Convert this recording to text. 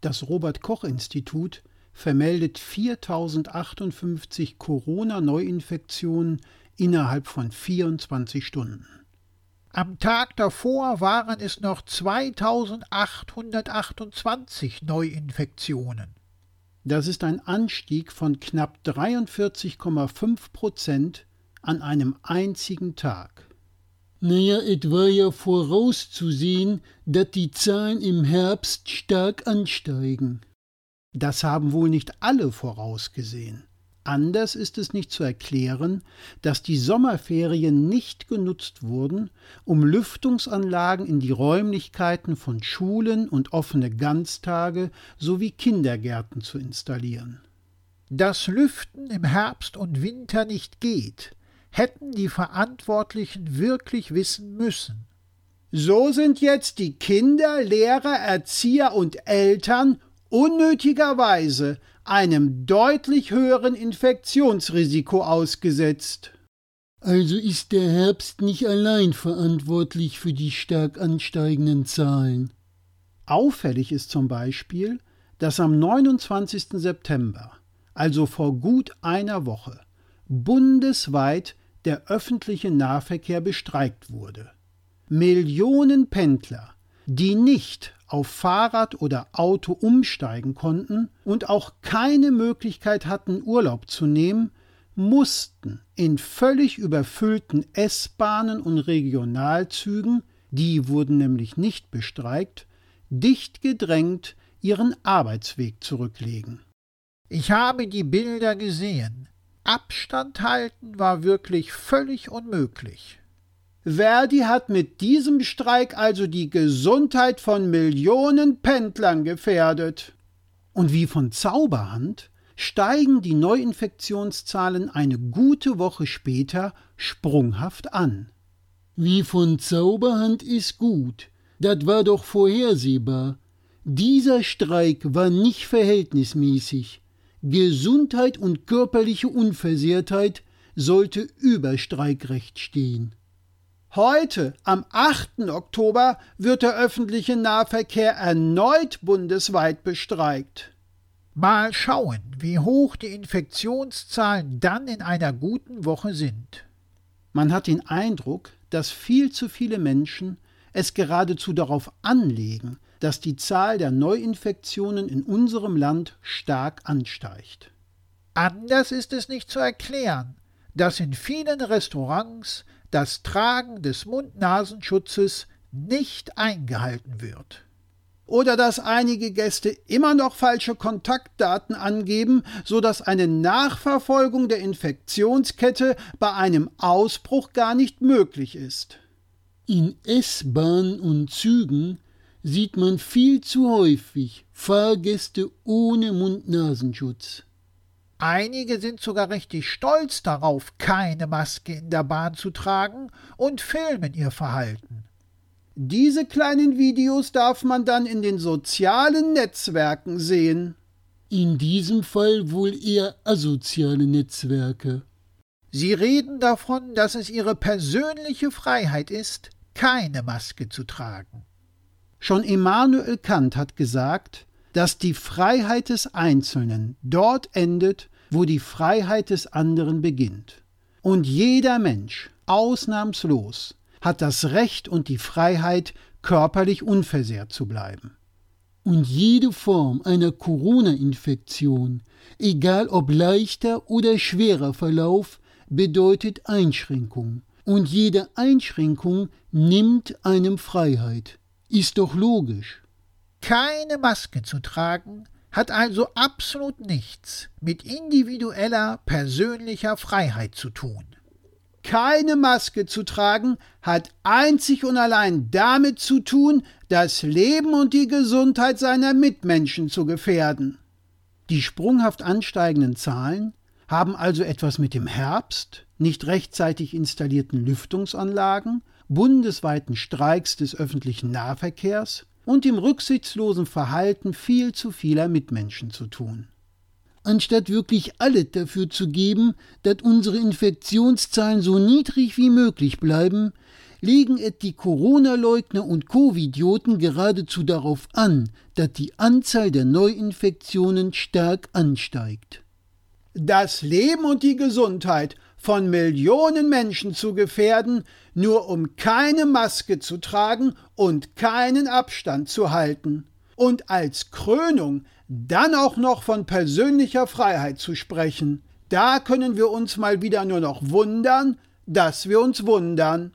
Das Robert Koch Institut vermeldet 4058 Corona-Neuinfektionen innerhalb von 24 Stunden. Am Tag davor waren es noch 2828 Neuinfektionen. Das ist ein Anstieg von knapp 43,5 Prozent an einem einzigen Tag. Naja, es war ja vorauszusehen, dass die Zahlen im Herbst stark ansteigen. Das haben wohl nicht alle vorausgesehen. Anders ist es nicht zu erklären, dass die Sommerferien nicht genutzt wurden, um Lüftungsanlagen in die Räumlichkeiten von Schulen und offene Ganztage sowie Kindergärten zu installieren. Dass Lüften im Herbst und Winter nicht geht, hätten die Verantwortlichen wirklich wissen müssen. So sind jetzt die Kinder, Lehrer, Erzieher und Eltern unnötigerweise einem deutlich höheren Infektionsrisiko ausgesetzt. Also ist der Herbst nicht allein verantwortlich für die stark ansteigenden Zahlen. Auffällig ist zum Beispiel, dass am 29. September, also vor gut einer Woche, bundesweit der öffentliche Nahverkehr bestreikt wurde. Millionen Pendler, die nicht auf Fahrrad oder Auto umsteigen konnten und auch keine Möglichkeit hatten, Urlaub zu nehmen, mussten in völlig überfüllten S-Bahnen und Regionalzügen, die wurden nämlich nicht bestreikt, dicht gedrängt ihren Arbeitsweg zurücklegen. Ich habe die Bilder gesehen. Abstand halten war wirklich völlig unmöglich. Verdi hat mit diesem Streik also die Gesundheit von Millionen Pendlern gefährdet. Und wie von Zauberhand steigen die Neuinfektionszahlen eine gute Woche später sprunghaft an. Wie von Zauberhand ist gut. Das war doch vorhersehbar. Dieser Streik war nicht verhältnismäßig. Gesundheit und körperliche Unversehrtheit sollte über Streikrecht stehen. Heute, am 8. Oktober, wird der öffentliche Nahverkehr erneut bundesweit bestreikt. Mal schauen, wie hoch die Infektionszahlen dann in einer guten Woche sind. Man hat den Eindruck, dass viel zu viele Menschen es geradezu darauf anlegen, dass die Zahl der Neuinfektionen in unserem Land stark ansteigt. Anders ist es nicht zu erklären, dass in vielen Restaurants das Tragen des Mund-Nasenschutzes nicht eingehalten wird. Oder dass einige Gäste immer noch falsche Kontaktdaten angeben, so dass eine Nachverfolgung der Infektionskette bei einem Ausbruch gar nicht möglich ist. In S-Bahnen und Zügen sieht man viel zu häufig Fahrgäste ohne Mund-Nasenschutz. Einige sind sogar richtig stolz darauf, keine Maske in der Bahn zu tragen und filmen ihr Verhalten. Diese kleinen Videos darf man dann in den sozialen Netzwerken sehen. In diesem Fall wohl eher asoziale Netzwerke. Sie reden davon, dass es ihre persönliche Freiheit ist, keine Maske zu tragen. Schon Immanuel Kant hat gesagt, dass die Freiheit des Einzelnen dort endet, wo die Freiheit des anderen beginnt. Und jeder Mensch, ausnahmslos, hat das Recht und die Freiheit, körperlich unversehrt zu bleiben. Und jede Form einer Corona-Infektion, egal ob leichter oder schwerer Verlauf, bedeutet Einschränkung. Und jede Einschränkung nimmt einem Freiheit. Ist doch logisch. Keine Maske zu tragen hat also absolut nichts mit individueller, persönlicher Freiheit zu tun. Keine Maske zu tragen hat einzig und allein damit zu tun, das Leben und die Gesundheit seiner Mitmenschen zu gefährden. Die sprunghaft ansteigenden Zahlen haben also etwas mit dem Herbst, nicht rechtzeitig installierten Lüftungsanlagen, bundesweiten Streiks des öffentlichen Nahverkehrs und dem rücksichtslosen Verhalten viel zu vieler Mitmenschen zu tun. Anstatt wirklich alles dafür zu geben, dass unsere Infektionszahlen so niedrig wie möglich bleiben, legen es die Corona-Leugner und Covidioten geradezu darauf an, dass die Anzahl der Neuinfektionen stark ansteigt. Das Leben und die Gesundheit von Millionen Menschen zu gefährden, nur um keine Maske zu tragen und keinen Abstand zu halten. Und als Krönung dann auch noch von persönlicher Freiheit zu sprechen. Da können wir uns mal wieder nur noch wundern, dass wir uns wundern.